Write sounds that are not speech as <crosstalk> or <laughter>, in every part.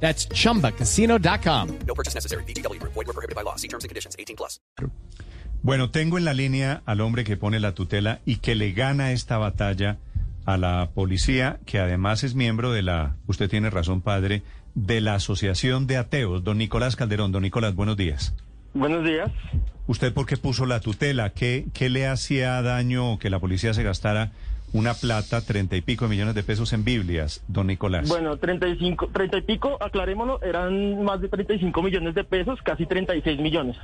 That's chumbacasino.com. No purchase necessary. BGW. Void were prohibited by law. See terms and conditions. 18 plus. Bueno, tengo en la línea al hombre que pone la tutela y que le gana esta batalla a la policía, que además es miembro de la, usted tiene razón, padre, de la Asociación de Ateos, don Nicolás Calderón. Don Nicolás, buenos días. Buenos días. ¿Usted por qué puso la tutela? ¿Qué, qué le hacía daño que la policía se gastara una plata, treinta y pico de millones de pesos en Biblias, don Nicolás? Bueno, 35, 30 y pico, aclarémoslo, eran más de 35 millones de pesos, casi 36 millones.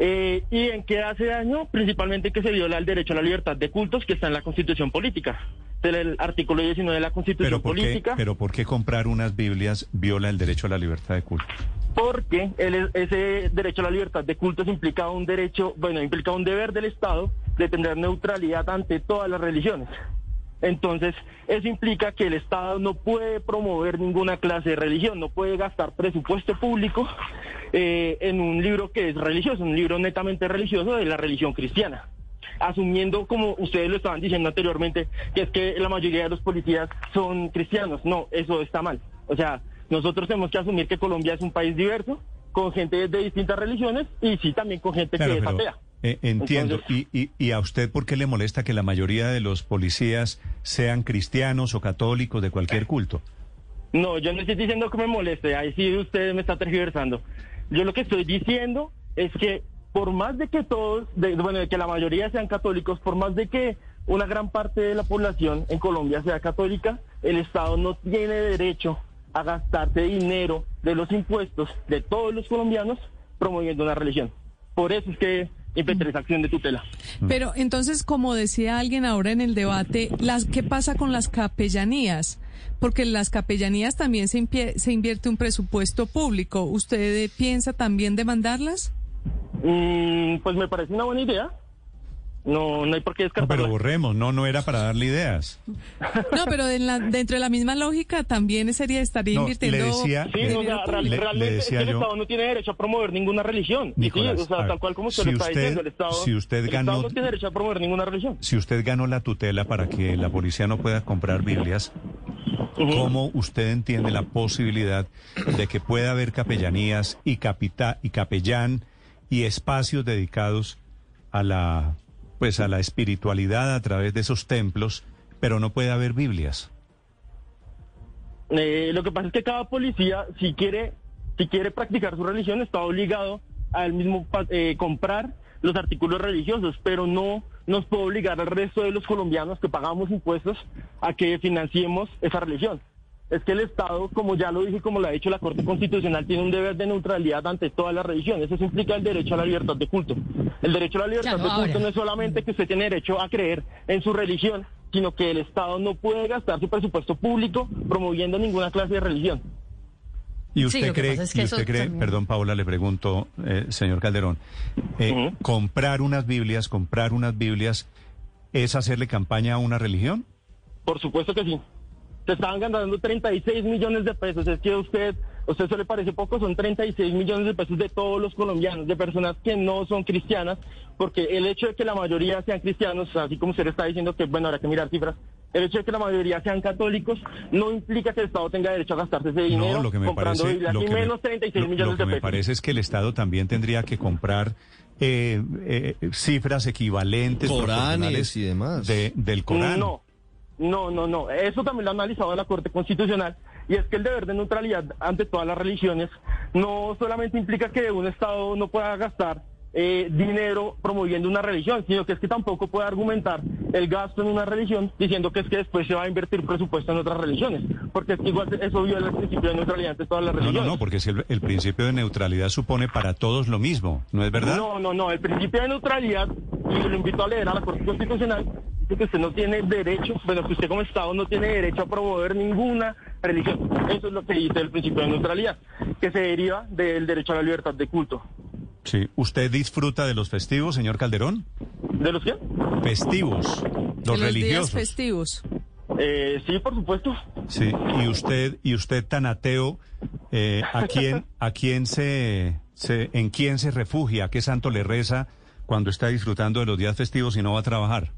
Eh, ¿Y en qué hace daño? Principalmente que se viola el derecho a la libertad de cultos que está en la Constitución Política. El artículo 19 de la Constitución ¿Pero por, qué, Política. ¿Pero por qué comprar unas Biblias viola el derecho a la libertad de culto? porque el- ese derecho a la libertad de cultos implica un derecho, bueno, implica un deber del Estado de tener neutralidad ante todas las religiones. Entonces, eso implica que el Estado no puede promover ninguna clase de religión, no puede gastar presupuesto público eh, en un libro que es religioso, un libro netamente religioso de la religión cristiana. Asumiendo, como ustedes lo estaban diciendo anteriormente, que es que la mayoría de los policías son cristianos. No, eso está mal. O sea, nosotros tenemos que asumir que Colombia es un país diverso, con gente de distintas religiones y sí también con gente Claro, que es atea. Eh, entiendo. Entonces- ¿Y, y, y a usted por qué le molesta que la mayoría de los policías sean cristianos o católicos de cualquier culto? No, yo no estoy diciendo que me moleste, ahí sí usted me está tergiversando. Yo lo que estoy diciendo es que por más de que todos, de- bueno, de que la mayoría sean católicos, por más de que una gran parte de la población en Colombia sea católica, el Estado no tiene derecho a gastarse dinero de los impuestos de todos los colombianos promoviendo una religión. Por eso es que acción de tutela. Pero entonces, como decía alguien ahora en el debate, las, ¿qué pasa con las capellanías? Porque en las capellanías también se, se invierte un presupuesto público. ¿Usted piensa también demandarlas? Mm, pues me parece una buena idea. No, no hay por qué No, descartarla. pero borremos, no, no era para darle ideas. No, pero en la- dentro de la misma lógica también sería estaría No, invirtiendo. le decía- Sí, Le- no, o sea, real- le- le realmente decía es que el yo- Estado no tiene derecho a promover ninguna religión. Nicolás, sí, o sea, ver, tal cual como usted si lo está usted- diciendo, el Estado, si usted el ganó- Estado no tiene derecho a promover ninguna religión. Si usted ganó la tutela para que la policía no pueda comprar Biblias, ¿cómo usted entiende la posibilidad de que pueda haber capellanías y, capita y capellán y espacios dedicados a la pues a la espiritualidad a través de esos templos, pero no puede haber Biblias? Eh, lo que pasa es que cada policía, si quiere, si quiere practicar su religión, está obligado a él mismo eh, comprar los artículos religiosos, pero no nos puede obligar al resto de los colombianos que pagamos impuestos a que financiemos esa religión. Es que el Estado, como ya lo dije, y como lo ha dicho la Corte Constitucional, tiene un deber de neutralidad ante todas las religiones. Eso implica el derecho a la libertad de culto. El derecho a la libertad Claro, de culto ahora. no es solamente que usted tiene derecho a creer en su religión, sino que el Estado no puede gastar su presupuesto público promoviendo ninguna clase de religión. ¿Y usted cree, es que y usted cree también- perdón Paula, le pregunto, eh, señor Calderón, eh, comprar unas Biblias, comprar unas Biblias, ¿es hacerle campaña a una religión? Por supuesto que sí. Se estaban ganando 36 millones de pesos. Es que a usted, a usted eso le parece poco, son 36 millones de pesos de todos los colombianos, de personas que no son cristianas, porque el hecho de que la mayoría sean cristianos, así como usted está diciendo que, bueno, habrá que mirar cifras, el hecho de que la mayoría sean católicos no implica que el Estado tenga derecho a gastarse ese dinero No, lo que me comprando parece, lo me- menos 36 lo- millones lo que de me pesos. parece es que el Estado también tendría que comprar eh, eh, cifras equivalentes Coranes y demás. de- del Corán. No, no, no, no. Eso también lo ha analizado la Corte Constitucional. Y es que el deber de neutralidad ante todas las religiones no solamente implica que un Estado no pueda gastar eh, dinero promoviendo una religión, sino que es que tampoco puede argumentar el gasto en una religión diciendo que es que después se va a invertir presupuesto en otras religiones. Porque es que igual eso viola el principio de neutralidad ante todas las No, religiones. no, no, porque si el, el principio de neutralidad supone para todos lo mismo, ¿no es verdad? No, no, no. El principio de neutralidad, y lo invito a leer a la Corte Constitucional, que usted no tiene derecho, bueno, que usted como Estado no tiene derecho a promover ninguna religión. Eso es lo que dice el principio de neutralidad, que se deriva del derecho a la libertad de culto. Sí. ¿Usted disfruta de los festivos, señor Calderón? ¿De los qué? Festivos, De los días religiosos. festivos. Eh, sí, por supuesto. Sí. Y usted, y usted tan ateo, eh, ¿a quién, a quién se, se, en quién se refugia? ¿A qué santo le reza cuando está disfrutando de los días festivos y no va a trabajar?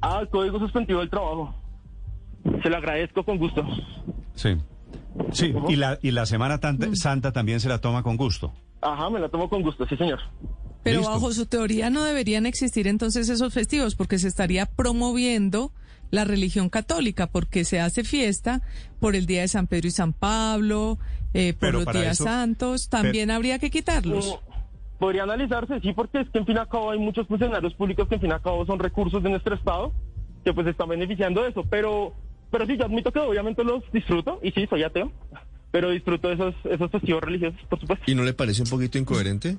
Ah, el código suspendivo del trabajo. Se lo agradezco con gusto. Sí. Sí. Y la, y la Semana Tanta- Santa también se la toma con gusto. Ajá, me la tomo con gusto, sí, señor. Pero Listo. bajo su teoría no deberían existir entonces esos festivos porque se estaría promoviendo la religión católica porque se hace fiesta por el día de San Pedro y San Pablo, eh, por Pero los días eso- santos, también habría que quitarlos. Podría analizarse, sí, porque es que en fin y al cabo hay muchos funcionarios públicos que en fin y al cabo son recursos de nuestro Estado que pues están beneficiando de eso. Pero, pero sí, yo admito que obviamente los disfruto y sí, soy ateo, pero disfruto de esos, esos festivos religiosos, por supuesto. ¿Y no le parece un poquito incoherente?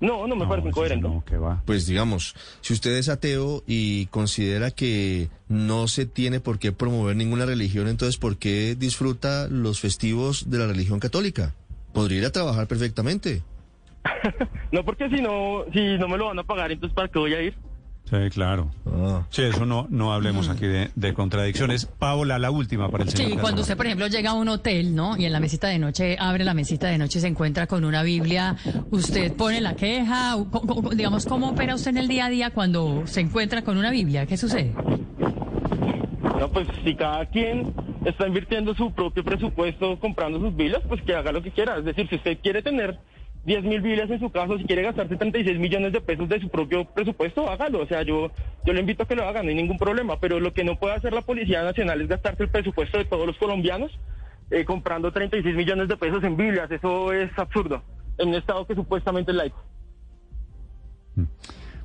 No, no me parece incoherente. No, que va. Pues digamos, si usted es ateo y considera que no se tiene por qué promover ninguna religión, entonces ¿por qué disfruta los festivos de la religión católica? Podría ir a trabajar perfectamente. <laughs> No, porque si no, si no me lo van a pagar, entonces ¿para qué voy a ir? Sí, claro. Ah. Sí, eso no, no hablemos aquí de, de contradicciones. Paola, la última para el señor. Sí, cuando usted, por ejemplo, llega a un hotel, ¿no? Y en la mesita de noche, abre la mesita de noche y se encuentra con una Biblia, usted pone la queja, digamos, ¿cómo opera usted en el día a día cuando se encuentra con una Biblia? ¿Qué sucede? No, pues si cada quien está invirtiendo su propio presupuesto comprando sus Biblias, pues que haga lo que quiera. Es decir, si usted quiere tener 10 mil Biblias en su casa, si quiere gastarse 36 millones de pesos de su propio presupuesto, hágalo. O sea, yo, yo le invito a que lo hagan, no hay ningún problema. Pero lo que no puede hacer la Policía Nacional es gastarse el presupuesto de todos los colombianos eh, comprando 36 millones de pesos en Biblias. Eso es absurdo en un Estado que supuestamente es laico.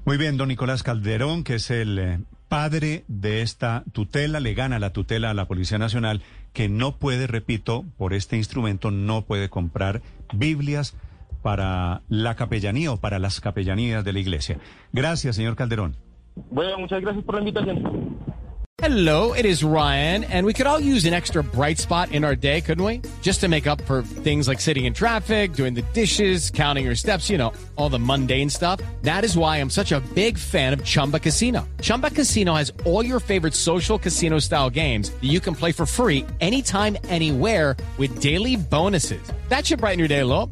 Muy bien, don Nicolás Calderón, que es el eh, padre de esta tutela, le gana la tutela a la Policía Nacional, que no puede, repito, por este instrumento no puede comprar Biblias para la capellanía o para las capellanías de la iglesia. Gracias, señor Calderón. Bueno, muchas gracias por la invitación. Hello, it is Ryan, and we could all use an extra bright spot in our day, couldn't we? Just to make up for things like sitting in traffic, doing the dishes, counting your steps, you know, all the mundane stuff. That is why I'm such a big fan of Chumba Casino. Chumba Casino has all your favorite social casino style games that you can play for free anytime, anywhere with daily bonuses. That should brighten your day a little.